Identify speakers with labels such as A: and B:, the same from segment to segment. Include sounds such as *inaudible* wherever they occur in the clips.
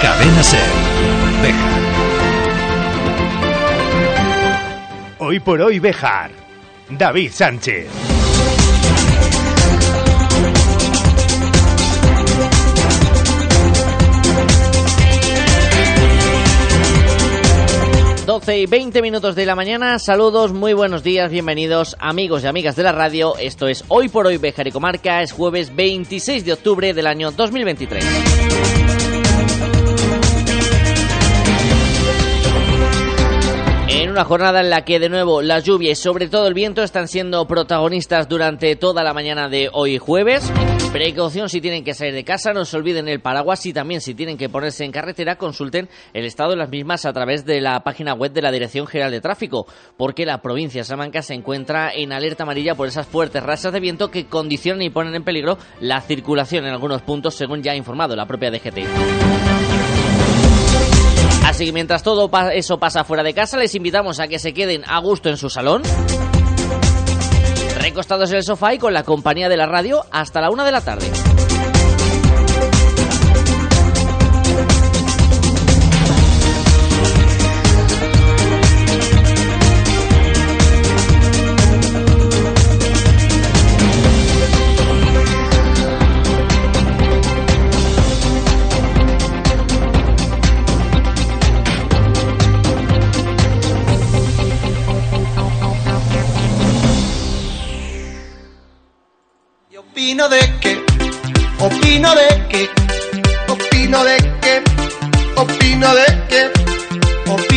A: Cadena Ser. Bejar.
B: Hoy por hoy Bejar. David Sánchez.
C: Doce y 20 minutos de la mañana, saludos, muy buenos días, bienvenidos amigos y amigas de la radio, esto es Hoy por Hoy Bejar y Comarca, es jueves 26 de octubre del año 2023. Una jornada en la que de nuevo la lluvia y sobre todo el viento están siendo protagonistas durante toda la mañana de hoy jueves. Precaución si tienen que salir de casa, no se olviden el paraguas y también si tienen que ponerse en carretera consulten el estado de las mismas a través de la página web de la Dirección General de Tráfico, porque la provincia de Salamanca se encuentra en alerta amarilla por esas fuertes rachas de viento que condicionan y ponen en peligro la circulación en algunos puntos según ya ha informado la propia DGT. Así que mientras todo eso pasa fuera de casa, les invitamos a que se queden a gusto en su salón, recostados en el sofá y con la compañía de la radio hasta la una de la tarde.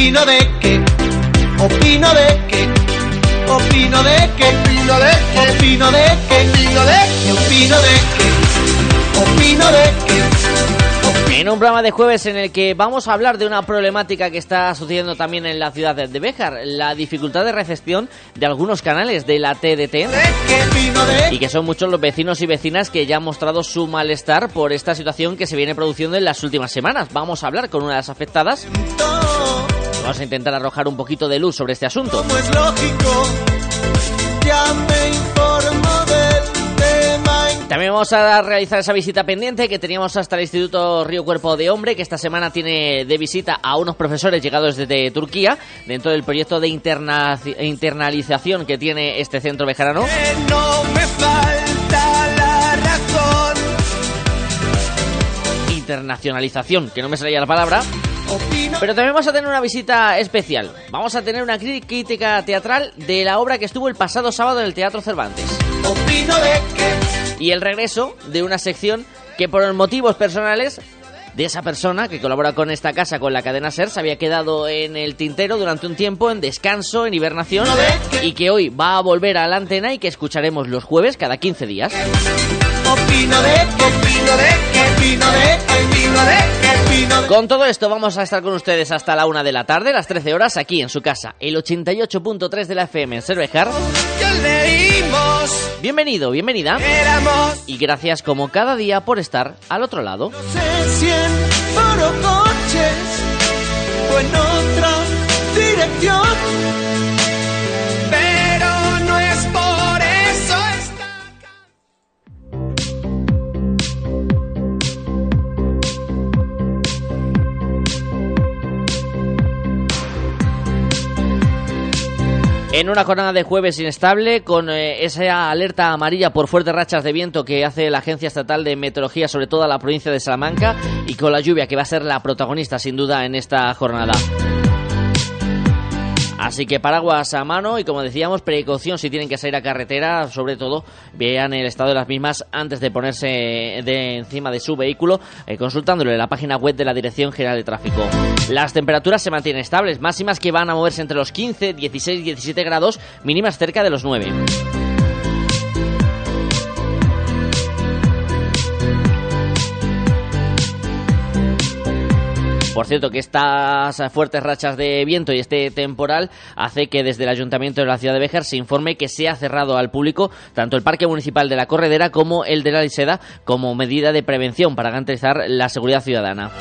D: Opino de que, opino de que, opino de que, opino de que, opino de que, opino de que, opino de que, opino de que.
C: En un programa de jueves en el que vamos a hablar de una problemática que está sucediendo también en la ciudad de Béjar, la dificultad de recepción de algunos canales de la TDT y que son muchos los vecinos y vecinas que ya han mostrado su malestar por esta situación que se viene produciendo en las últimas semanas. Vamos a hablar con una de las afectadas. Vamos a intentar arrojar un poquito de luz sobre este asunto.
D: es lógico, ya me informo
C: también vamos a realizar esa visita pendiente que teníamos hasta el Instituto Río Cuerpo de Hombre, que esta semana tiene de visita a unos profesores llegados desde Turquía, dentro del proyecto de internalización que tiene este centro bejarano.
D: no me falta la razón.
C: Internacionalización, que no me salía la palabra. Pero también vamos a tener una visita especial. Vamos a tener una crítica teatral de la obra que estuvo el pasado sábado en el Teatro Cervantes. Y el regreso de una sección que por motivos personales de esa persona que colabora con esta casa, con la cadena SER, se había quedado en el tintero durante un tiempo en descanso, en hibernación, y que hoy va a volver a la antena y que escucharemos los jueves cada 15 días. Con todo esto vamos a estar con ustedes hasta la una de la tarde, las 13 horas, aquí en su casa, el 88.3 de la FM en Cervejar. Bienvenido, bienvenida. Y gracias como cada día por estar al otro lado.
D: No sé si en coches o en otra dirección.
C: En una jornada de jueves inestable, con eh, esa alerta amarilla por fuertes rachas de viento que hace la Agencia Estatal de Meteorología, sobre todo a la provincia de Salamanca, y con la lluvia que va a ser la protagonista sin duda en esta jornada. Así que paraguas a mano y como decíamos, precaución si tienen que salir a carretera, sobre todo vean el estado de las mismas antes de ponerse de encima de su vehículo, eh, consultándolo en la página web de la Dirección General de Tráfico. Las temperaturas se mantienen estables, máximas que van a moverse entre los 15, 16 y 17 grados, mínimas cerca de los 9. Por cierto, que estas fuertes rachas de viento y este temporal hace que desde el Ayuntamiento de la ciudad de Béjar se informe que se ha cerrado al público tanto el Parque Municipal de la Corredera como el de la Liseda como medida de prevención para garantizar la seguridad ciudadana.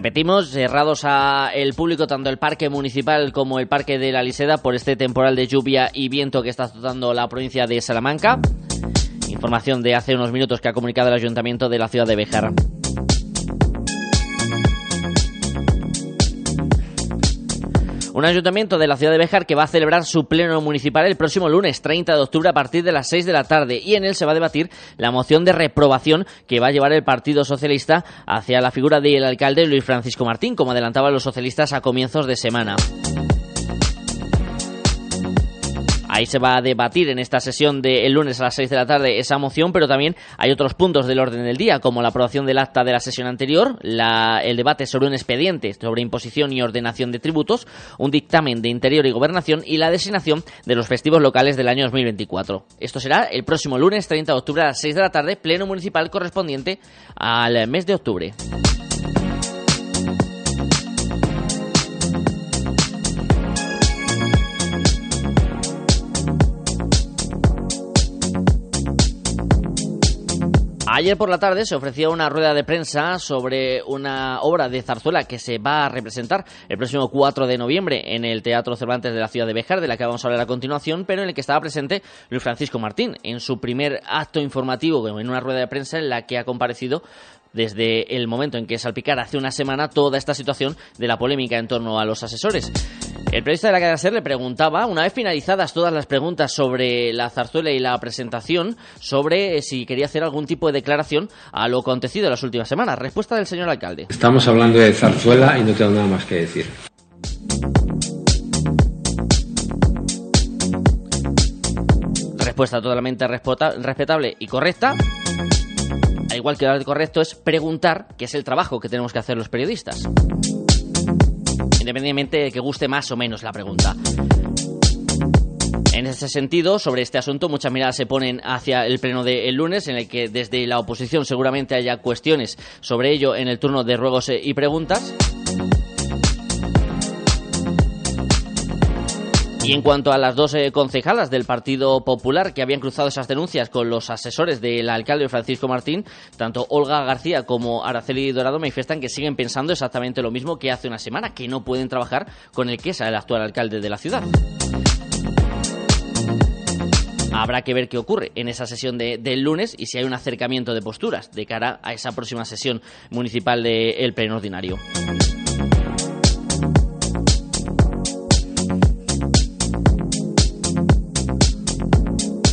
C: Repetimos, cerrados a el público tanto el parque municipal como el parque de la Liseda por este temporal de lluvia y viento que está azotando la provincia de Salamanca. Información de hace unos minutos que ha comunicado el ayuntamiento de la ciudad de Bejar. Un ayuntamiento de la ciudad de Béjar que va a celebrar su pleno municipal el próximo lunes 30 de octubre a partir de las 6 de la tarde y en él se va a debatir la moción de reprobación que va a llevar el Partido Socialista hacia la figura del alcalde Luis Francisco Martín, como adelantaban los socialistas a comienzos de semana. Ahí se va a debatir en esta sesión del lunes a las 6 de la tarde esa moción, pero también hay otros puntos del orden del día, como la aprobación del acta de la sesión anterior, el debate sobre un expediente sobre imposición y ordenación de tributos, un dictamen de Interior y Gobernación y la designación de los festivos locales del año 2024. Esto será el próximo lunes 30 de octubre a las 6 de la tarde, pleno municipal correspondiente al mes de octubre. Ayer por la tarde se ofreció una rueda de prensa sobre una obra de zarzuela que se va a representar el próximo 4 de noviembre en el Teatro Cervantes de la ciudad de Bejar, de la que vamos a hablar a continuación, pero en el que estaba presente Luis Francisco Martín en su primer acto informativo en una rueda de prensa en la que ha comparecido desde el momento en que salpicara hace una semana toda esta situación de la polémica en torno a los asesores. El periodista de la cadena SER le preguntaba, una vez finalizadas todas las preguntas sobre la zarzuela y la presentación, sobre si quería hacer algún tipo de declaración a lo acontecido en las últimas semanas. Respuesta del señor alcalde.
E: Estamos hablando de zarzuela y no tengo nada más que decir.
C: Respuesta totalmente respetable y correcta al igual que lo correcto es preguntar, que es el trabajo que tenemos que hacer los periodistas. Independientemente de que guste más o menos la pregunta. En ese sentido, sobre este asunto, muchas miradas se ponen hacia el pleno del lunes, en el que desde la oposición seguramente haya cuestiones sobre ello en el turno de ruegos y preguntas. Y en cuanto a las dos concejalas del Partido Popular que habían cruzado esas denuncias con los asesores del alcalde Francisco Martín, tanto Olga García como Araceli Dorado manifiestan que siguen pensando exactamente lo mismo que hace una semana, que no pueden trabajar con el que es el actual alcalde de la ciudad. Habrá que ver qué ocurre en esa sesión del lunes y si hay un acercamiento de posturas de cara a esa próxima sesión municipal del Pleno Ordinario.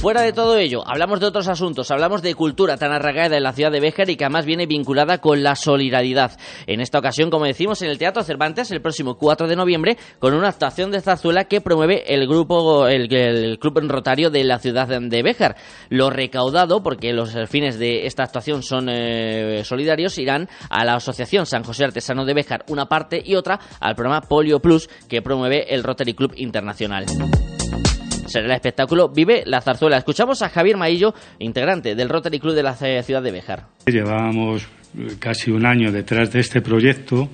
C: Fuera de todo ello, hablamos de otros asuntos, hablamos de cultura tan arraigada en la ciudad de Béjar y que además viene vinculada con la solidaridad. En esta ocasión, como decimos, en el Teatro Cervantes, el próximo 4 de noviembre, con una actuación de zarzuela que promueve el grupo, el, Club Rotario de la ciudad de Béjar. Lo recaudado, porque los fines de esta actuación son eh, solidarios, irán a la Asociación San José Artesano de Béjar, una parte y otra al programa Polio Plus que promueve el Rotary Club Internacional será el espectáculo Vive la Zarzuela. Escuchamos a Javier Maillo, integrante del Rotary Club de la ciudad de Bejar.
F: Llevábamos casi un año detrás de este proyecto,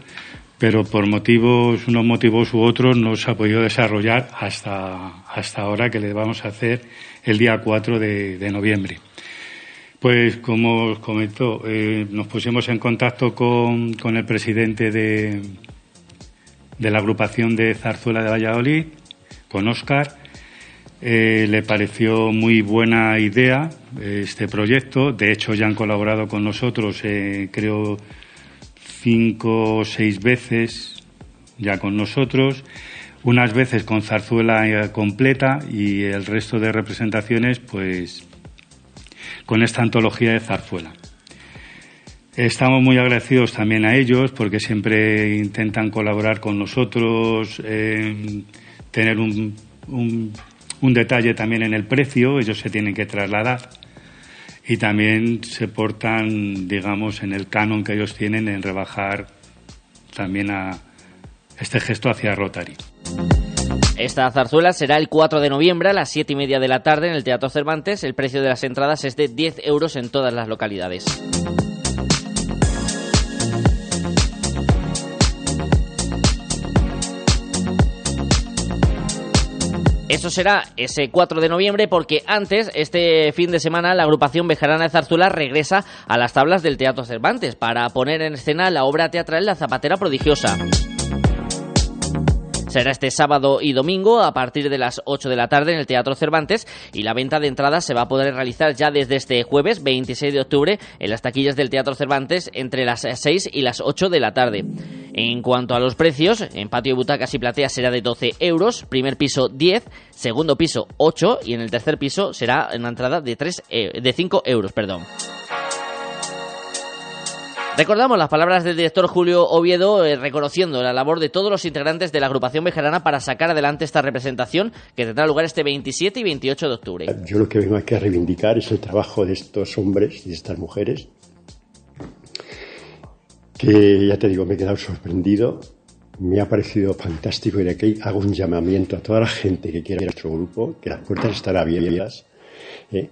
F: pero por motivos, unos motivos u otros, no se ha podido desarrollar hasta, hasta ahora que le vamos a hacer el día 4 de, noviembre. Pues como os comentó, eh, nos pusimos en contacto con, con el presidente de, de la agrupación de Zarzuela de Valladolid, con Óscar, eh, le pareció muy buena idea eh, este proyecto. De hecho, ya han colaborado con nosotros, eh, creo, cinco o seis veces ya con nosotros. Unas veces con zarzuela completa y el resto de representaciones, pues, con esta antología de zarzuela. Estamos muy agradecidos también a ellos porque siempre intentan colaborar con nosotros, tener un un detalle también en el precio, ellos se tienen que trasladar y también se portan, digamos, en el canon que ellos tienen en rebajar también a este gesto hacia Rotary.
C: Esta zarzuela será el 4 de noviembre a las 7 y media de la tarde en el Teatro Cervantes. El precio de las entradas es de 10 euros en todas las localidades. Eso será ese 4 de noviembre porque antes, este fin de semana, la agrupación Bejarana de Zarzuela regresa a las tablas del Teatro Cervantes para poner en escena la obra teatral La Zapatera Prodigiosa. Será este sábado y domingo a partir de las 8 de la tarde en el Teatro Cervantes y la venta de entradas se va a poder realizar ya desde este jueves 26 de octubre en las taquillas del Teatro Cervantes entre las 6 y las 8 de la tarde. En cuanto a los precios, en patio, butacas y plateas será de 12 euros, primer piso 10, segundo piso 8 y en el tercer piso será una entrada de, 3, eh, de 5 euros. Perdón. Recordamos las palabras del director Julio Oviedo eh, reconociendo la labor de todos los integrantes de la agrupación bejarana para sacar adelante esta representación que tendrá lugar este 27 y 28 de octubre.
G: Yo lo que vengo aquí a reivindicar es el trabajo de estos hombres y de estas mujeres que ya te digo, me he quedado sorprendido, me ha parecido fantástico y de aquí hago un llamamiento a toda la gente que quiera ir a nuestro grupo, que las puertas están abiertas. ¿eh?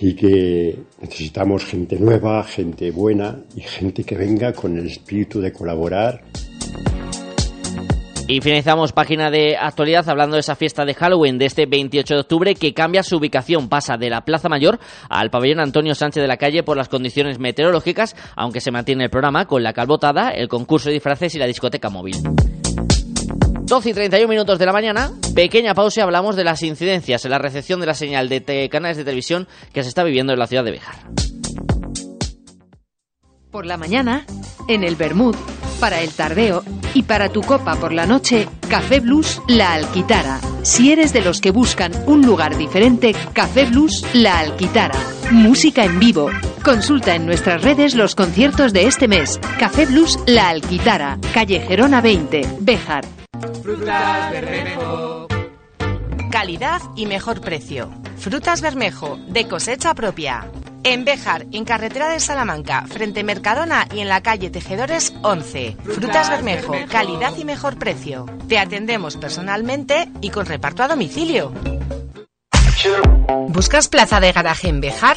G: Y que necesitamos gente nueva, gente buena y gente que venga con el espíritu de colaborar.
C: Y finalizamos página de actualidad hablando de esa fiesta de Halloween de este 28 de octubre que cambia su ubicación, pasa de la Plaza Mayor al pabellón Antonio Sánchez de la Calle por las condiciones meteorológicas, aunque se mantiene el programa con la calvotada, el concurso de disfraces y la discoteca móvil. 12 y 31 minutos de la mañana, pequeña pausa y hablamos de las incidencias en la recepción de la señal de canales de televisión que se está viviendo en la ciudad de Bejar.
H: Por la mañana, en el Bermud, para el tardeo y para tu copa por la noche, Café Blues La Alquitara. Si eres de los que buscan un lugar diferente, Café Blues La Alquitara. Música en vivo. Consulta en nuestras redes los conciertos de este mes. Café Blues La Alquitara, calle Gerona 20, Bejar.
I: Frutas Bermejo. Calidad y mejor precio. Frutas Bermejo, de cosecha propia. En Béjar, en carretera de Salamanca, frente Mercadona y en la calle Tejedores 11. Frutas Bermejo, calidad y mejor precio. Te atendemos personalmente y con reparto a domicilio. ¿Buscas plaza de garaje en Béjar?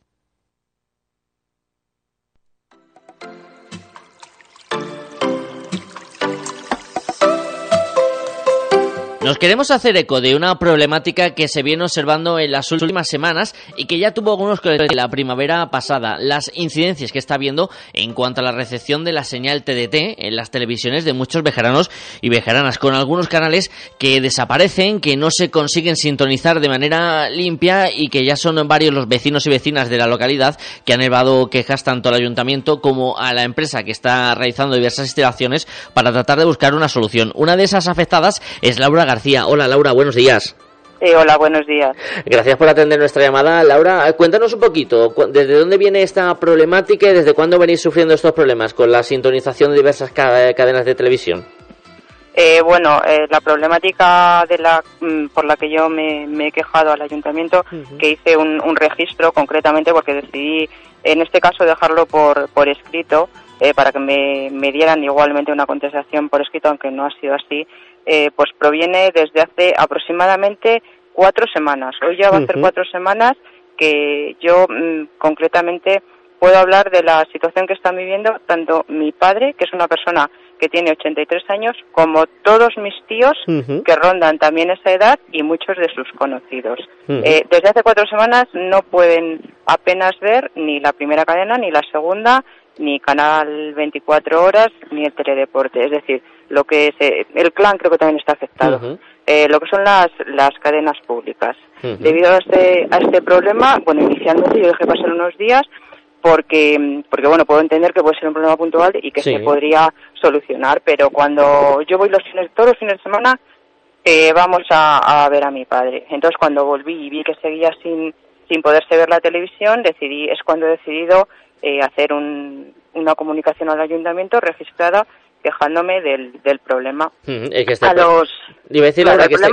C: Nos queremos hacer eco de una problemática que se viene observando en las últimas semanas y que ya tuvo algunos que la primavera pasada, las incidencias que está habiendo en cuanto a la recepción de la señal TDT en las televisiones de muchos vejeranos y vejeranas, con algunos canales que desaparecen, que no se consiguen sintonizar de manera limpia y que ya son varios los vecinos y vecinas de la localidad que han elevado quejas tanto al ayuntamiento como a la empresa que está realizando diversas instalaciones para tratar de buscar una solución. Una de esas afectadas es Laura García. Hola Laura, buenos días.
J: hola, buenos días.
C: Gracias por atender nuestra llamada. Laura, eh, cuéntanos un poquito, ¿desde dónde viene esta problemática y desde cuándo venís sufriendo estos problemas con la sintonización de diversas cadenas de televisión?
J: Eh, bueno, eh, la problemática de la, mm, por la que yo me, he quejado al ayuntamiento, que hice un, registro concretamente porque decidí, en este caso, dejarlo por, por escrito, para que me, me dieran igualmente una contestación por escrito, aunque no ha sido así, eh, pues proviene desde hace aproximadamente cuatro semanas. Hoy ya va a ser cuatro semanas que yo mm, concretamente puedo hablar de la situación que están viviendo tanto mi padre, que es una persona que tiene 83 años, como todos mis tíos que rondan también esa edad y muchos de sus conocidos. Eh, desde hace cuatro semanas no pueden apenas ver ni la primera cadena ni la segunda, ni Canal 24 Horas, ni el Teledeporte. Es decir, lo que es, eh, el clan creo que también está afectado. eh, lo que son las, las cadenas públicas. Debido a este, a este problema, bueno, inicialmente yo dejé pasar unos días porque, porque bueno, puedo entender que puede ser un problema puntual y que se podría solucionar, pero cuando yo voy los fines, todos los fines de semana, eh, vamos a, a ver a mi padre. Entonces cuando volví y vi que seguía sin, sin poderse ver la televisión, decidí, es cuando he decidido eh, hacer un, una comunicación al ayuntamiento registrada quejándome del, del problema.
C: Es que este
J: a los
C: Te iba a decir, Laura, que este,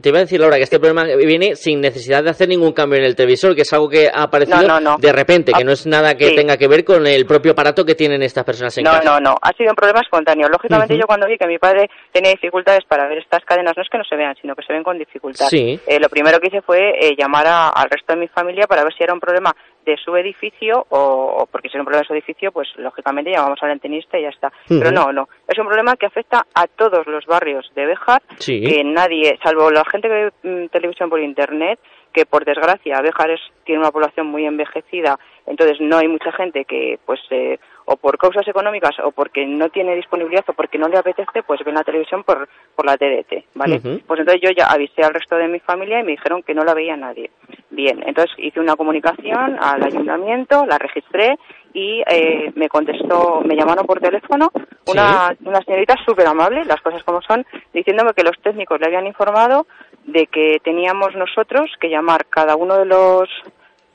C: te iba a decir, Laura, que este problema viene sin necesidad de hacer ningún cambio en el televisor, que es algo que ha aparecido
J: No, no, no.
C: de repente, que
J: Ah,
C: no es nada que
J: sí.
C: tenga que ver con el propio aparato que tienen estas personas en
J: No,
C: casa.
J: no, no, ha sido un problema espontáneo. Lógicamente yo cuando vi que mi padre tenía dificultades para ver estas cadenas, no es que no se vean, sino que se ven con dificultad.
C: Sí.
J: Eh, lo primero que hice fue eh, llamar a- al resto de mi familia para ver si era un problema de su edificio o, o porque si era un problema de su edificio, pues lógicamente llamamos al antenista y ya está. Pero no, no, es un problema que afecta a todos los barrios de Béjar,
C: Sí.
J: que nadie, salvo la gente que ve mm, televisión por internet, que por desgracia Béjar es, tiene una población muy envejecida, entonces no hay mucha gente que pues eh, o por causas económicas o porque no tiene disponibilidad o porque no le apetece, pues ven la televisión por, por la TDT, ¿vale? Pues entonces yo ya avisé al resto de mi familia y me dijeron que no la veía nadie. Bien, entonces hice una comunicación al ayuntamiento, la registré y eh, me contestó, me llamaron por teléfono una, una señorita súper amable, las cosas como son, diciéndome que los técnicos le habían informado de que teníamos nosotros que llamar cada uno de los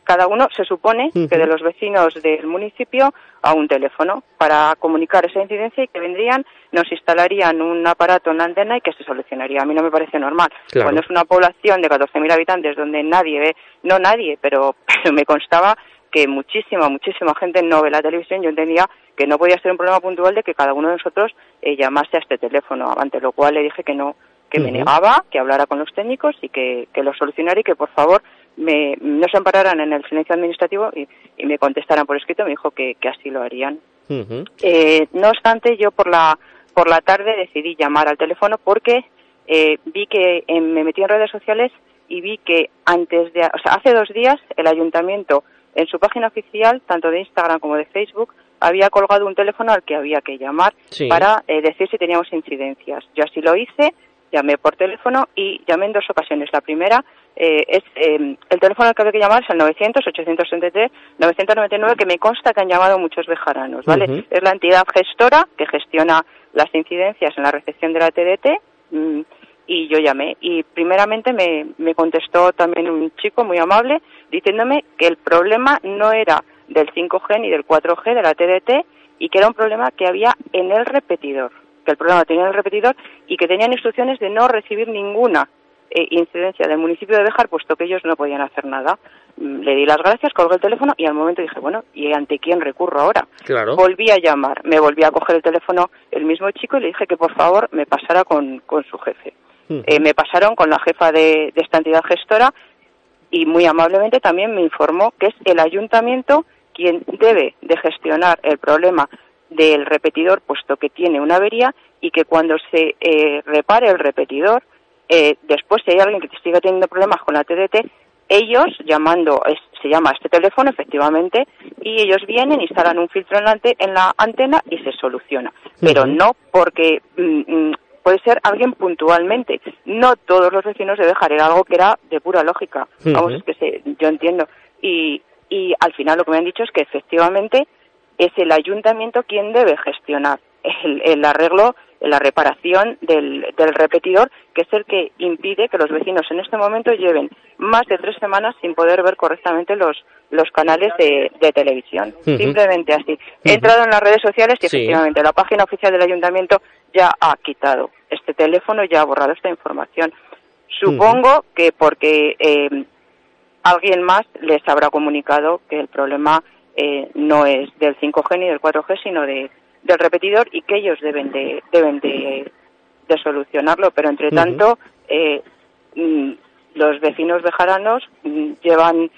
J: cada uno se supone que de los vecinos del municipio a un teléfono para comunicar esa incidencia y que vendrían, nos instalarían un aparato en la antena y que se solucionaría. A mí no me parece normal.
C: Claro.
J: Cuando es una población de 14.000 habitantes donde nadie ve, no nadie, pero, *laughs* pero me constaba que muchísima, muchísima gente no ve la televisión, yo entendía que no podía ser un problema puntual de que cada uno de nosotros eh, llamase a este teléfono, ante lo cual le dije que no, que me negaba, que hablara con los técnicos y que, que lo solucionara y que por favor me, no se ampararan en el silencio administrativo y, y me contestaran por escrito, me dijo que, que así lo harían. Eh, no obstante, yo por la por la tarde decidí llamar al teléfono porque eh, vi que eh, me metí en redes sociales y vi que antes de, o sea, hace dos días el ayuntamiento en su página oficial, tanto de Instagram como de Facebook, había colgado un teléfono al que había que llamar
C: Sí.
J: para eh, decir si teníamos incidencias. Yo así lo hice, llamé por teléfono y llamé en dos ocasiones. La primera eh, es eh, el teléfono al que había que llamar es el 900-863-999, que me consta que han llamado muchos bejaranos, ¿vale? Es la entidad gestora que gestiona las incidencias en la recepción de la TDT mm, y yo llamé. Y primeramente me, me contestó también un chico muy amable diciéndome que el problema no era del 5G ni del 4G de la TDT y que era un problema que había en el repetidor, que el problema tenía en el repetidor y que tenían instrucciones de no recibir ninguna eh, incidencia del municipio de Bejar, puesto que ellos no podían hacer nada. Mm, Le di las gracias, colgué el teléfono y al momento dije, bueno, ¿y ante quién recurro ahora?
C: Claro.
J: Volví a llamar, me volví a coger el teléfono el mismo chico y le dije que por favor me pasara con, con su jefe. Eh, me pasaron con la jefa de, de esta entidad gestora y muy amablemente también me informó que es el ayuntamiento quien debe de gestionar el problema del repetidor puesto que tiene una avería y que cuando se eh, repare el repetidor eh, después si hay alguien que siga teniendo problemas con la TDT ellos llamando es- se llama a este teléfono efectivamente y ellos vienen instalan un filtro en la, ante- en la antena y se soluciona. Pero no porque mm, mm, puede ser alguien puntualmente no todos los vecinos de dejar era algo que era de pura lógica vamos es que se- yo entiendo y y al final lo que me han dicho es que efectivamente es el ayuntamiento quien debe gestionar el, el arreglo, la reparación del, del repetidor, que es el que impide que los vecinos en este momento lleven más de tres semanas sin poder ver correctamente los, los canales de, de televisión. Simplemente así. He entrado en las redes sociales y
C: Sí.
J: efectivamente la página oficial del ayuntamiento ya ha quitado este teléfono, ya ha borrado esta información. Supongo que porque eh, alguien más les habrá comunicado que el problema eh, no es del 5G ni del 4G, sino de, del repetidor y que ellos deben de, deben de, de solucionarlo. Pero entre tanto, eh, mm, los vecinos bejaranos mm, llevan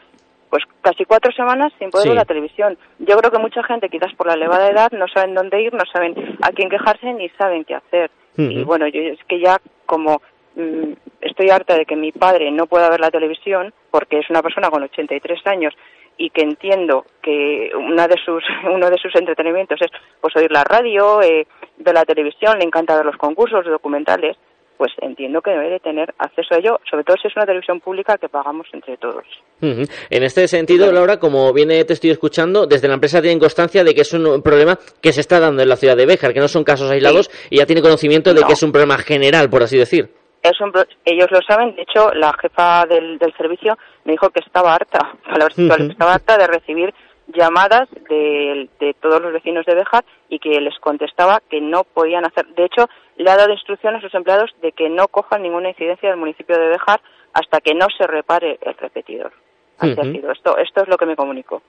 J: pues casi cuatro semanas sin poder
C: Sí.
J: ver la televisión. Yo creo que mucha gente, quizás por la elevada edad, no saben dónde ir, no saben a quién quejarse ni saben qué hacer. Y bueno, yo es que ya como mm, estoy harta de que mi padre no pueda ver la televisión porque es una persona con 83 años y que entiendo que una de sus *laughs* uno de sus entretenimientos es pues oír la radio, eh, ver la televisión, le encanta ver los concursos documentales, pues entiendo que debe de tener acceso a ello, sobre todo si es una televisión pública que pagamos entre todos.
C: En este sentido, Laura, como viene te estoy escuchando, desde la empresa tienen constancia de que es un problema que se está dando en la ciudad de Béjar, que no son casos aislados y ya tiene conocimiento de que es un problema general, por así decir.
J: Es un, ellos lo saben, de hecho, la jefa del, del servicio me dijo que estaba harta, *laughs* palabras textuales, estaba harta de recibir llamadas de, todos los vecinos de Bejar y que les contestaba que no podían hacer. De hecho, le ha dado instrucciones a sus empleados de que no cojan ninguna incidencia del municipio de Bejar hasta que no se repare el repetidor. Así ha sido. Esto, esto es lo que me comunicó.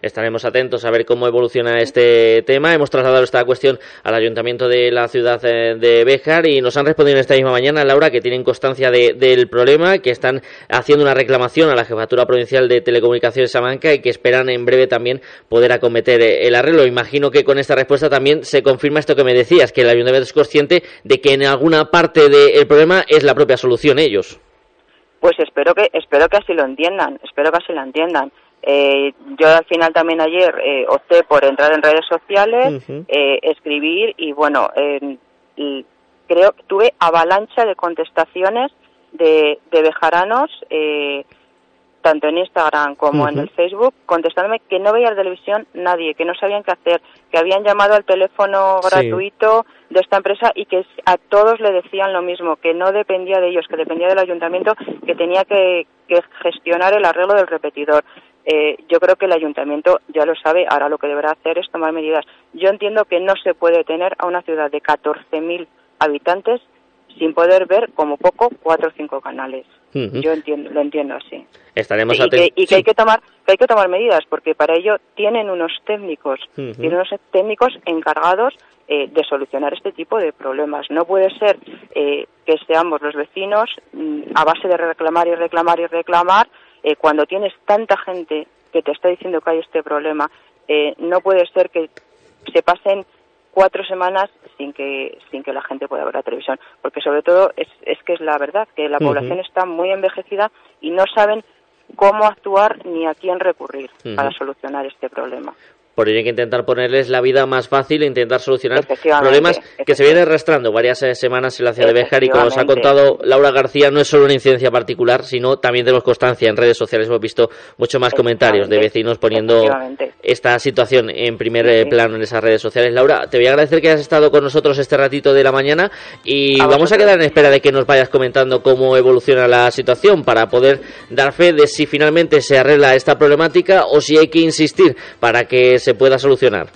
C: Estaremos atentos a ver cómo evoluciona este tema. Hemos trasladado esta cuestión al ayuntamiento de la ciudad eh, de Béjar y nos han respondido esta misma mañana, Laura, que tienen constancia del problema, que están haciendo una reclamación a la Jefatura Provincial de Telecomunicaciones Salamanca y que esperan en breve también poder acometer eh, el arreglo. Imagino que con esta respuesta también se confirma esto que me decías, que el ayuntamiento es consciente de que en alguna parte del problema es la propia solución ellos.
J: Pues espero que espero que así lo entiendan, espero que así lo entiendan. Eh, yo al final también ayer eh, opté por entrar en redes sociales, eh, escribir y bueno, creo que tuve avalancha de contestaciones de, de bejaranos eh, tanto en Instagram como en el Facebook, contestándome que no veía la televisión nadie, que no sabían qué hacer, que habían llamado al teléfono gratuito de esta empresa y que a todos le decían lo mismo, que no dependía de ellos, que dependía del ayuntamiento, que tenía que, gestionar el arreglo del repetidor. Eh, yo creo que el ayuntamiento ya lo sabe, ahora lo que deberá hacer es tomar medidas. Yo entiendo que no se puede tener a una ciudad de 14.000 habitantes sin poder ver como poco cuatro o cinco canales. Yo entiendo, lo entiendo así.
C: Estaremos
J: y, que, y que, hay que tomar que hay que tomar medidas porque para ello tienen unos técnicos, tienen unos técnicos encargados eh, de solucionar este tipo de problemas. No puede ser eh, que seamos los vecinos mm, a base de reclamar y reclamar y reclamar eh, cuando tienes tanta gente que te está diciendo que hay este problema. no puede ser que se pasen cuatro semanas sin que sin que la gente pueda ver la televisión porque sobre todo es, es que es la verdad que la población está muy envejecida y no saben cómo actuar ni a quién recurrir para solucionar este problema
C: por ello hay que intentar ponerles la vida más fácil e intentar solucionar problemas que se vienen arrastrando varias eh, semanas en la ciudad de Béjar y como nos ha contado Laura García no es solo una incidencia particular sino también tenemos constancia en redes sociales. Hemos visto mucho más comentarios de vecinos poniendo esta situación en primer eh, plano en esas redes sociales. Laura te voy a agradecer que hayas estado con nosotros este ratito de la mañana y vamos a quedar en espera de que nos vayas comentando cómo evoluciona la situación para poder dar fe de si finalmente se arregla esta problemática o si hay que insistir para que se pueda solucionar.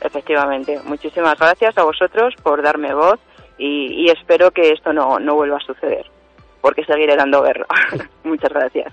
J: Efectivamente. Muchísimas gracias a vosotros por darme voz y, espero que esto no, no vuelva a suceder, porque seguiré dando guerra. *laughs* Muchas gracias.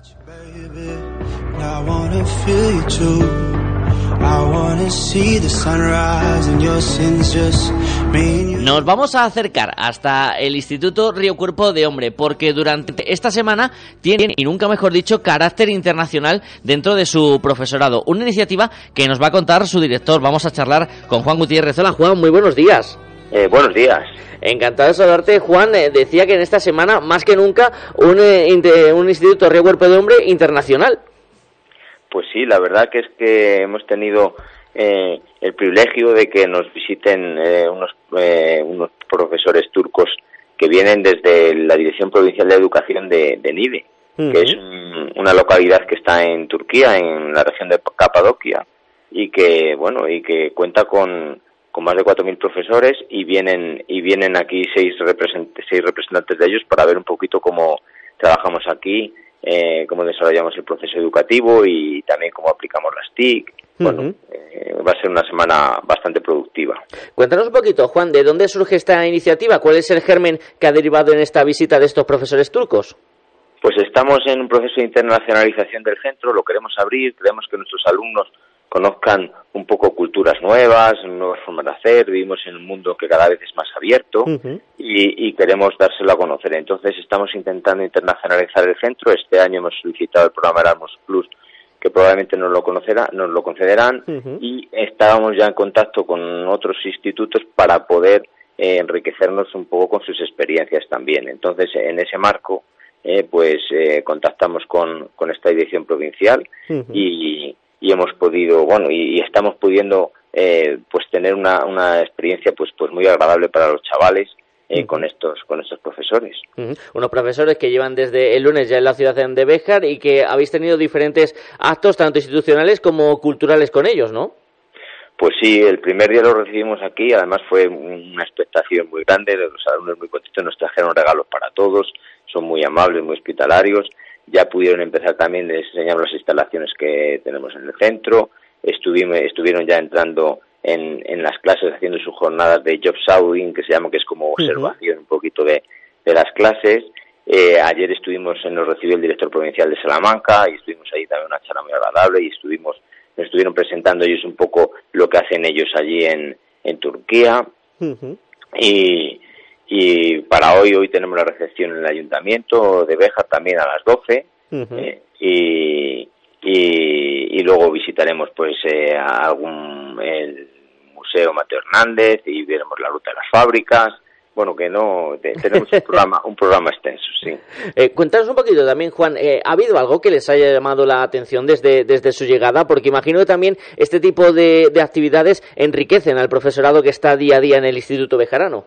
C: Nos vamos a acercar hasta el Instituto Río Cuerpo de Hombre porque durante esta semana tiene, y nunca mejor dicho, carácter internacional dentro de su profesorado. Una iniciativa que nos va a contar su director. Vamos a charlar con Juan Gutiérrez. Hola Juan, muy buenos días.
K: Eh, buenos días.
C: Encantado de saludarte, Juan. Eh, decía que en esta semana, más que nunca, un, eh, un Instituto Río Cuerpo de Hombre internacional.
K: Pues sí, la verdad que es que hemos tenido eh, el privilegio de que nos visiten eh, unos, eh, unos profesores turcos que vienen desde la Dirección Provincial de Educación de, de NIDE. que es una localidad que está en Turquía, en la región de Capadocia, y que, bueno, y que cuenta con, con más de 4.000 profesores y vienen, y vienen aquí seis, seis representantes de ellos para ver un poquito cómo trabajamos aquí, eh, cómo desarrollamos el proceso educativo y también cómo aplicamos las TIC. Bueno, eh, va a ser una semana bastante productiva.
C: Cuéntanos un poquito, Juan, ¿de dónde surge esta iniciativa? ¿Cuál es el germen que ha derivado en esta visita de estos profesores turcos?
K: Pues estamos en un proceso de internacionalización del centro, lo queremos abrir, queremos que nuestros alumnos conozcan un poco culturas nuevas, nuevas formas de hacer, vivimos en un mundo que cada vez es más abierto y, queremos dárselo a conocer. Entonces estamos intentando internacionalizar el centro. Este año hemos solicitado el programa Erasmus Plus, que probablemente nos lo, conocerá, nos lo concederán, y estábamos ya en contacto con otros institutos para poder eh, enriquecernos un poco con sus experiencias también. Entonces, en ese marco, eh, pues eh, contactamos con, con esta dirección provincial y, y hemos podido, bueno, y, estamos pudiendo eh, pues tener una, una experiencia pues pues muy agradable para los chavales eh, con estos con estos profesores.
C: Unos profesores que llevan desde el lunes ya en la ciudad de Béjar y que habéis tenido diferentes actos tanto institucionales como culturales con ellos, ¿no?
K: Pues sí, el primer día lo recibimos aquí, además fue una expectación muy grande, los alumnos muy contentos, nos trajeron regalos para todos, son muy amables, muy hospitalarios ya pudieron empezar también, les enseñamos las instalaciones que tenemos en el centro, estuvimos, estuvieron ya entrando en, en las clases haciendo sus jornadas de job shadowing, que se llama, que es como observación un poquito de, de las clases. Eh, ayer estuvimos, nos recibió el director provincial de Salamanca y estuvimos ahí también una charla muy agradable y estuvimos, nos estuvieron presentando ellos un poco lo que hacen ellos allí en, en Turquía. Y, y para hoy, hoy tenemos la recepción en el Ayuntamiento de Béjar también a las 12. Eh, y, y, luego visitaremos pues eh, algún el Museo Mateo Hernández y veremos la ruta de las fábricas bueno, que no, tenemos un *laughs* programa, un programa extenso, sí.
C: Eh, cuéntanos un poquito también, Juan, eh, ¿ha habido algo que les haya llamado la atención desde, desde su llegada? Porque imagino que también este tipo de, de actividades enriquecen al profesorado que está día a día en el Instituto Bejarano.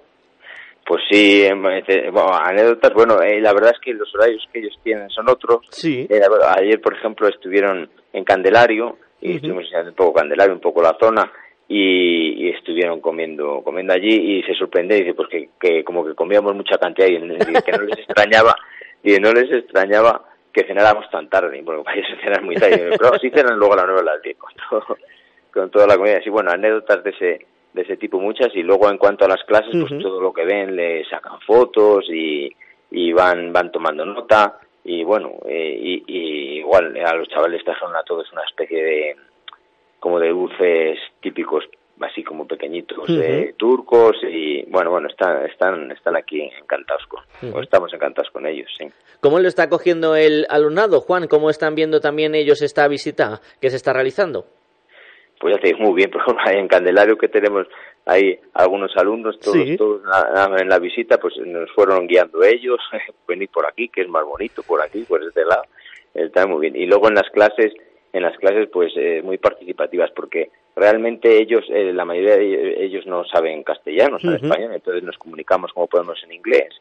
K: Pues sí, em, este, bueno, anécdotas, bueno, eh, la verdad es que los horarios que ellos tienen son otros.
C: Sí.
K: Eh, ayer, por ejemplo, estuvieron en Candelario y estuvimos enseñando un poco Candelario, un poco la zona y, estuvieron comiendo comiendo allí y se sorprende dice pues que, como que comíamos mucha cantidad y, que no les extrañaba y no les extrañaba que cenáramos tan tarde porque para ellos cenar muy tarde pero sí cenan luego a las nueve de las diez con, con toda la comida así bueno anécdotas de ese de ese tipo muchas y luego en cuanto a las clases pues todo lo que ven le sacan fotos y, y van van tomando nota y bueno eh, y, igual a los chavales trajeron a todos una especie de como de dulces típicos así como pequeñitos de turcos y bueno bueno están están están aquí encantados con o estamos encantados con ellos sí.
C: Cómo lo está cogiendo el alumnado Juan cómo están viendo también ellos esta visita que se está realizando
K: pues ya te digo muy bien, *laughs* por ejemplo, en Candelario que tenemos ahí algunos alumnos, todos, todos en la visita, pues nos fueron guiando ellos, *laughs* venir por aquí, que es más bonito, por aquí, por este lado, está muy bien. Y luego en las clases, en las clases, pues eh, muy participativas, porque realmente ellos, eh, la mayoría de ellos no saben castellano, saben español, entonces nos comunicamos como podemos en inglés.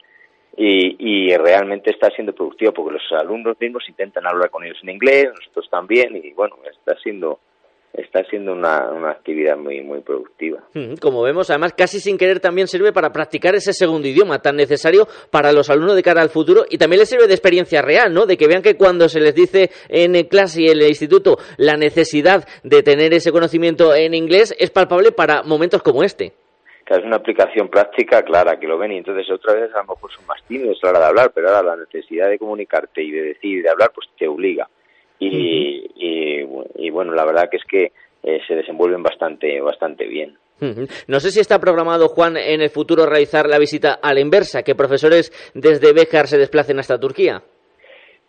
K: Y, y, realmente está siendo productivo porque los alumnos mismos intentan hablar con ellos en inglés, nosotros también, y bueno, está siendo está siendo una, una actividad muy muy productiva.
C: Como vemos, además casi sin querer también sirve para practicar ese segundo idioma tan necesario para los alumnos de cara al futuro y también les sirve de experiencia real, ¿no? De que vean que cuando se les dice en clase y en el instituto la necesidad de tener ese conocimiento en inglés es palpable para momentos como este.
K: Que es una aplicación práctica clara, que lo ven y entonces otra vez a lo mejor son más tímidos a la hora de hablar, pero ahora la necesidad de comunicarte y de decir y de hablar pues te obliga y, y, bueno, la verdad que es que eh, se desenvuelven bastante, bastante bien.
C: No sé si está programado, Juan, en el futuro realizar la visita a la inversa, que profesores desde Béjar se desplacen hasta Turquía.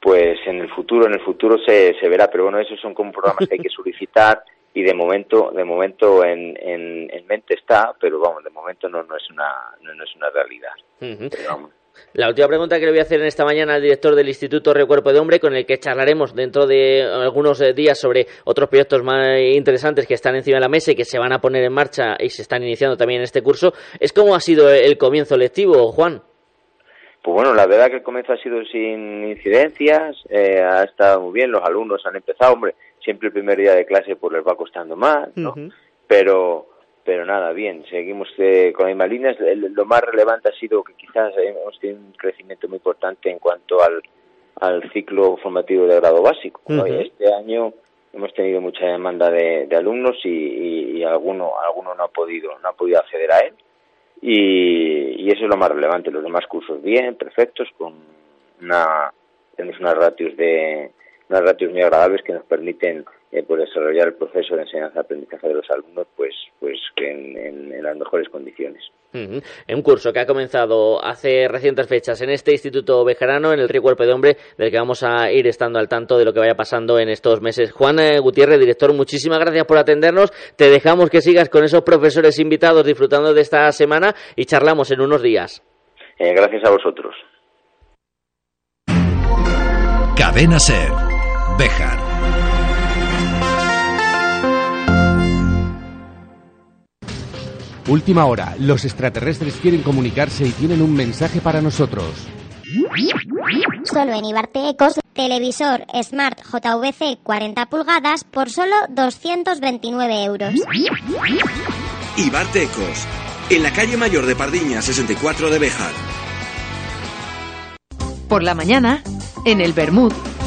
K: Pues en el futuro, en el futuro se, se verá, pero bueno, esos son como programas que hay que *laughs* solicitar y de momento, de momento en, en, mente está, pero vamos, de momento no, no es una, no, es una realidad. vamos.
C: La última pregunta que le voy a hacer en esta mañana al director del Instituto Recuerpo de Hombre, con el que charlaremos dentro de algunos eh, días sobre otros proyectos más interesantes que están encima de la mesa y que se van a poner en marcha y se están iniciando también en este curso, es cómo ha sido el comienzo lectivo, Juan.
K: Pues bueno, la verdad que el comienzo ha sido sin incidencias, eh, ha estado muy bien, los alumnos han empezado, hombre, siempre el primer día de clase pues les va costando más, ¿no? Pero pero nada, bien, seguimos eh, con las mismas lo más relevante ha sido que quizás hemos tenido un crecimiento muy importante en cuanto al, al ciclo formativo de grado básico. Este año hemos tenido mucha demanda de, alumnos y, y, alguno, alguno no ha podido no ha podido acceder a él y, eso es lo más relevante. Los demás cursos bien, perfectos, con una tenemos unas ratios de unas ratios muy agradables que nos permiten eh, pues desarrollar el proceso de enseñanza-aprendizaje de los alumnos pues pues que en, las mejores condiciones.
C: En un curso que ha comenzado hace recientes fechas en este Instituto Bejarano, en el Río Cuerpo de Hombre, del que vamos a ir estando al tanto de lo que vaya pasando en estos meses. Juan eh, Gutiérrez, director, muchísimas gracias por atendernos. Te dejamos que sigas con esos profesores invitados disfrutando de esta semana y charlamos en unos días.
K: Eh, gracias a vosotros.
A: Cadena Ser, Bejar.
L: Última hora, los extraterrestres quieren comunicarse y tienen un mensaje para nosotros.
M: Solo en Ibarte Ecos, televisor Smart JVC 40 pulgadas por solo 229 euros.
N: Ibarte Ecos, en la calle mayor de Pardiña 64 de Bejar.
H: Por la mañana, en el Bermud,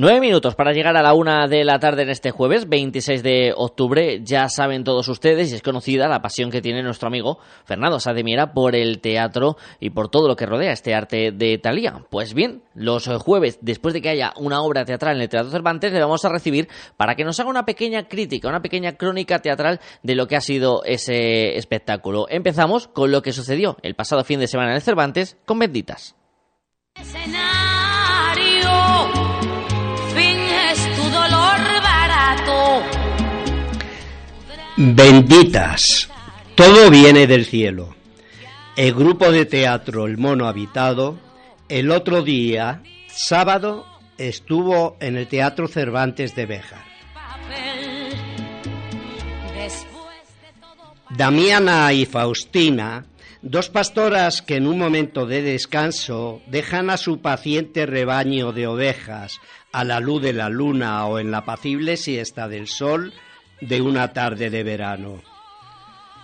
C: Nueve minutos para llegar a la una de la tarde en este jueves, 26 de octubre. Ya saben todos ustedes y es conocida la pasión que tiene nuestro amigo Fernando Sademiera por el teatro y por todo lo que rodea este arte de Talía. Pues bien, los jueves, después de que haya una obra teatral en el Teatro Cervantes, le vamos a recibir para que nos haga una pequeña crítica, una pequeña crónica teatral de lo que ha sido ese espectáculo. Empezamos con lo que sucedió el pasado fin de semana en el Cervantes con Benditas.
O: Benditas, todo viene del cielo. El grupo de teatro El Mono Habitado, el otro día, sábado, estuvo en el Teatro Cervantes de Béjar. Damiana y Faustina, dos pastoras que en un momento de descanso dejan a su paciente rebaño de ovejas a la luz de la luna o en la apacible siesta del sol, de una tarde de verano.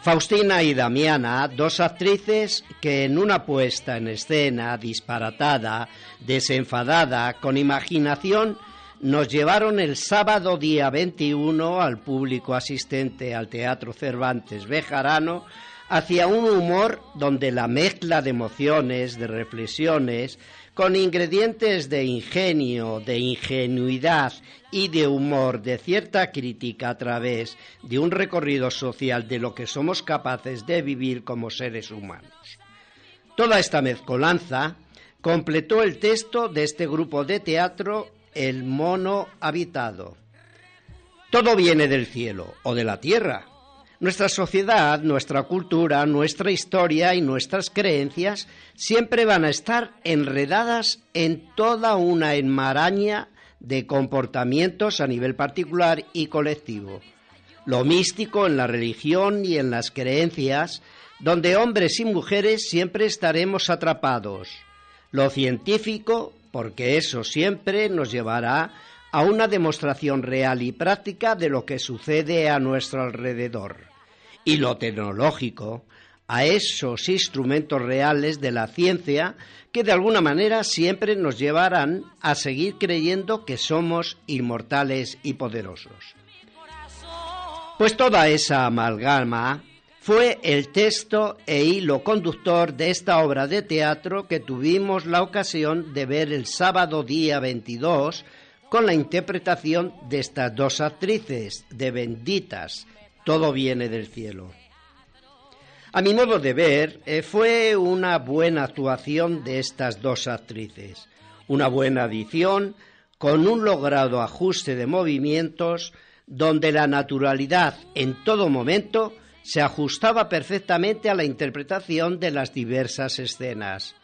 O: Faustina y Damiana, dos actrices que en una puesta en escena disparatada, desenfadada, con imaginación, nos llevaron el sábado día 21 al público asistente al Teatro Cervantes Bejarano hacia un humor donde la mezcla de emociones, de reflexiones, con ingredientes de ingenio, de ingenuidad y de humor, de cierta crítica a través de un recorrido social de lo que somos capaces de vivir como seres humanos. Toda esta mezcolanza completó el texto de este grupo de teatro El mono habitado. Todo viene del cielo o de la tierra, nuestra sociedad, nuestra cultura, nuestra historia y nuestras creencias siempre van a estar enredadas en toda una enmaraña de comportamientos a nivel particular y colectivo. Lo místico en la religión y en las creencias, donde hombres y mujeres siempre estaremos atrapados. Lo científico, porque eso siempre nos llevará a una demostración real y práctica de lo que sucede a nuestro alrededor. Y lo tecnológico, a esos instrumentos reales de la ciencia que de alguna manera siempre nos llevarán a seguir creyendo que somos inmortales y poderosos. Pues toda esa amalgama fue el texto e hilo conductor de esta obra de teatro que tuvimos la ocasión de ver el sábado día 22 con la interpretación de estas dos actrices, de benditas, todo viene del cielo. A mi modo de ver, eh, fue una buena actuación de estas dos actrices, una buena adición con un logrado ajuste de movimientos donde la naturalidad en todo momento se ajustaba perfectamente a la interpretación de las diversas escenas.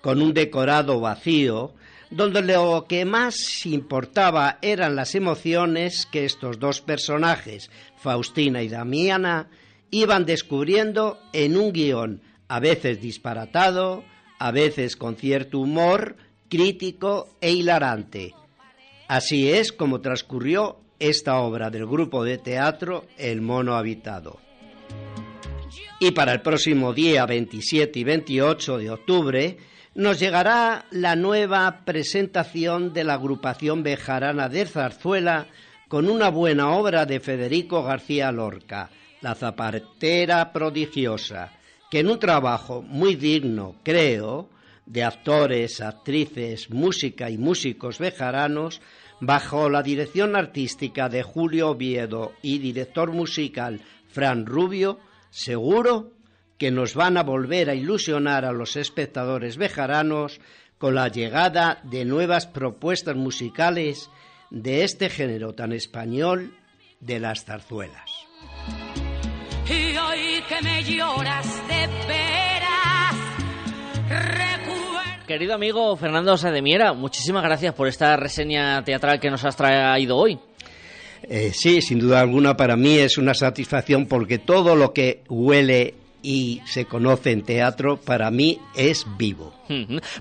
O: Con un decorado vacío, donde lo que más importaba eran las emociones que estos dos personajes, Faustina y Damiana, iban descubriendo en un guion, a veces disparatado, a veces con cierto humor, crítico e hilarante. Así es como transcurrió esta obra del grupo de teatro El Mono Habitado. Y para el próximo día 27 y 28 de octubre nos llegará la nueva presentación de la agrupación bejarana de Zarzuela con una buena obra de Federico García Lorca, La zapatera prodigiosa, que en un trabajo muy digno, creo, de actores, actrices, música y músicos bejaranos, bajo la dirección artística de Julio Oviedo y director musical Fran Rubio, seguro que nos van a volver a ilusionar a los espectadores bejaranos con la llegada de nuevas propuestas musicales de este género tan español de las zarzuelas.
P: Y hoy que me lloras de
C: Querido amigo Fernando Sademiera, muchísimas gracias por esta reseña teatral que nos has traído hoy.
O: Eh, sí, sin duda alguna para mí es una satisfacción porque todo lo que huele y se conoce en teatro para mí es vivo.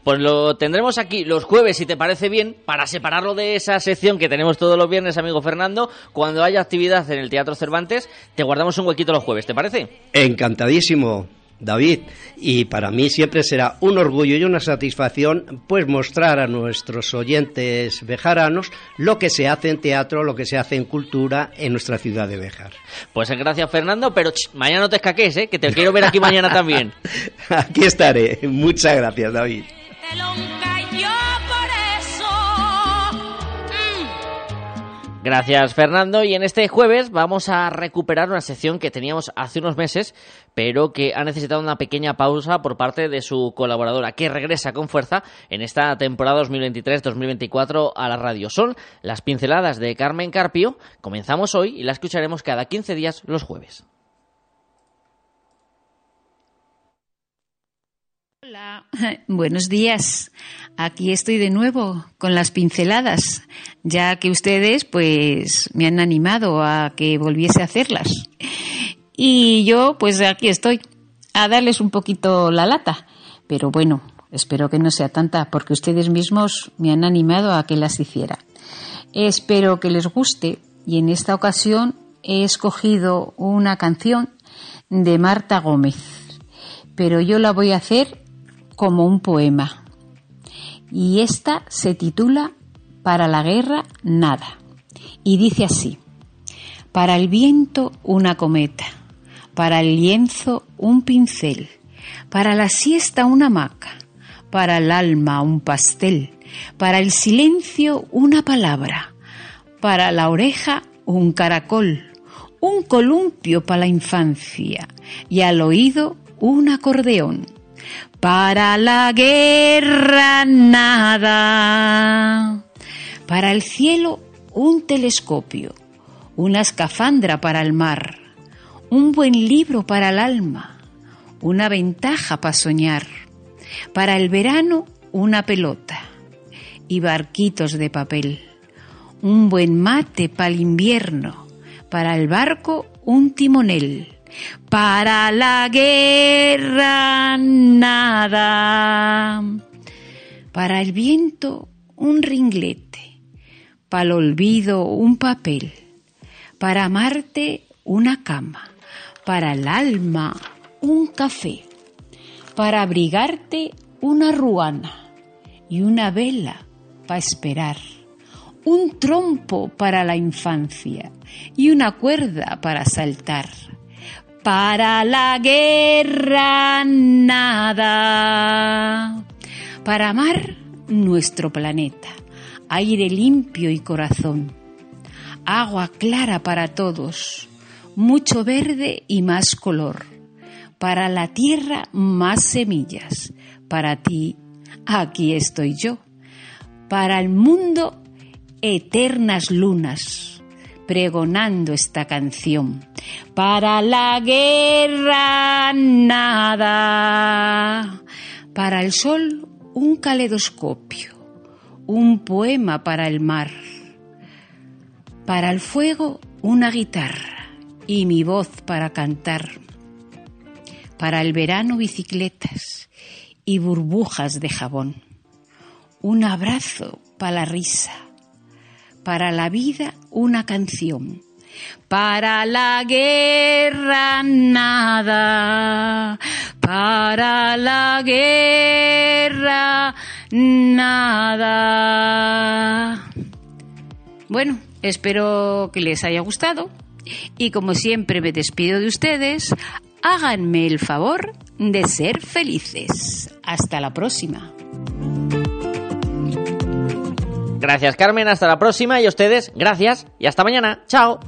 C: Pues lo tendremos aquí los jueves, si te parece bien, para separarlo de esa sección que tenemos todos los viernes, amigo Fernando. Cuando haya actividad en el Teatro Cervantes, te guardamos un huequito los jueves, ¿te parece?
O: Encantadísimo. David, y para mí siempre será un orgullo y una satisfacción pues mostrar a nuestros oyentes bejaranos lo que se hace en teatro, lo que se hace en cultura en nuestra ciudad de Bejar.
C: Pues gracias Fernando, pero mañana no te escaques, ¿eh? que te quiero ver aquí mañana también. *laughs*
O: aquí estaré. Muchas gracias, David.
C: Gracias Fernando y en este jueves vamos a recuperar una sección que teníamos hace unos meses pero que ha necesitado una pequeña pausa por parte de su colaboradora que regresa con fuerza en esta temporada 2023-2024 a la radio. Son las pinceladas de Carmen Carpio, comenzamos hoy y la escucharemos cada 15 días los jueves.
Q: Hola, *laughs* buenos días. Aquí estoy de nuevo con las pinceladas, ya que ustedes pues me han animado a que volviese a hacerlas. Y yo pues aquí estoy a darles un poquito la lata. Pero bueno, espero que no sea tanta porque ustedes mismos me han animado a que las hiciera. Espero que les guste y en esta ocasión he escogido una canción de Marta Gómez, pero yo la voy a hacer como un poema. Y esta se titula Para la guerra nada. Y dice así, para el viento una cometa, para el lienzo un pincel, para la siesta una hamaca, para el alma un pastel, para el silencio una palabra, para la oreja un caracol, un columpio para la infancia. Y al oído un acordeón para la guerra nada. Para el cielo un telescopio, una escafandra para el mar, un buen libro para el alma, una ventaja para soñar. Para el verano una pelota y barquitos de papel. Un buen mate para el invierno, para el barco un timonel para la guerra nada. Para el viento un ringlete. Para el olvido un papel. Para amarte una cama. Para el alma un café. Para abrigarte una ruana. Y una vela para esperar. Un trompo para la infancia y una cuerda para saltar para la guerra nada. Para amar nuestro planeta, aire limpio y corazón, agua clara para todos, mucho verde y más color. Para la tierra más semillas, para ti aquí estoy yo. Para el mundo eternas lunas, pregonando esta canción Para la guerra nada. Para el sol un caleidoscopio. Un poema para el mar. Para el fuego una guitarra y mi voz para cantar. Para el verano bicicletas y burbujas de jabón. Un abrazo para la risa. Para la vida una canción. Para la guerra nada. Para la guerra nada. Bueno, espero que les haya gustado y como siempre me despido de ustedes, háganme el favor de ser felices. Hasta la próxima.
C: Gracias Carmen, hasta la próxima y ustedes, gracias y hasta mañana. Chao.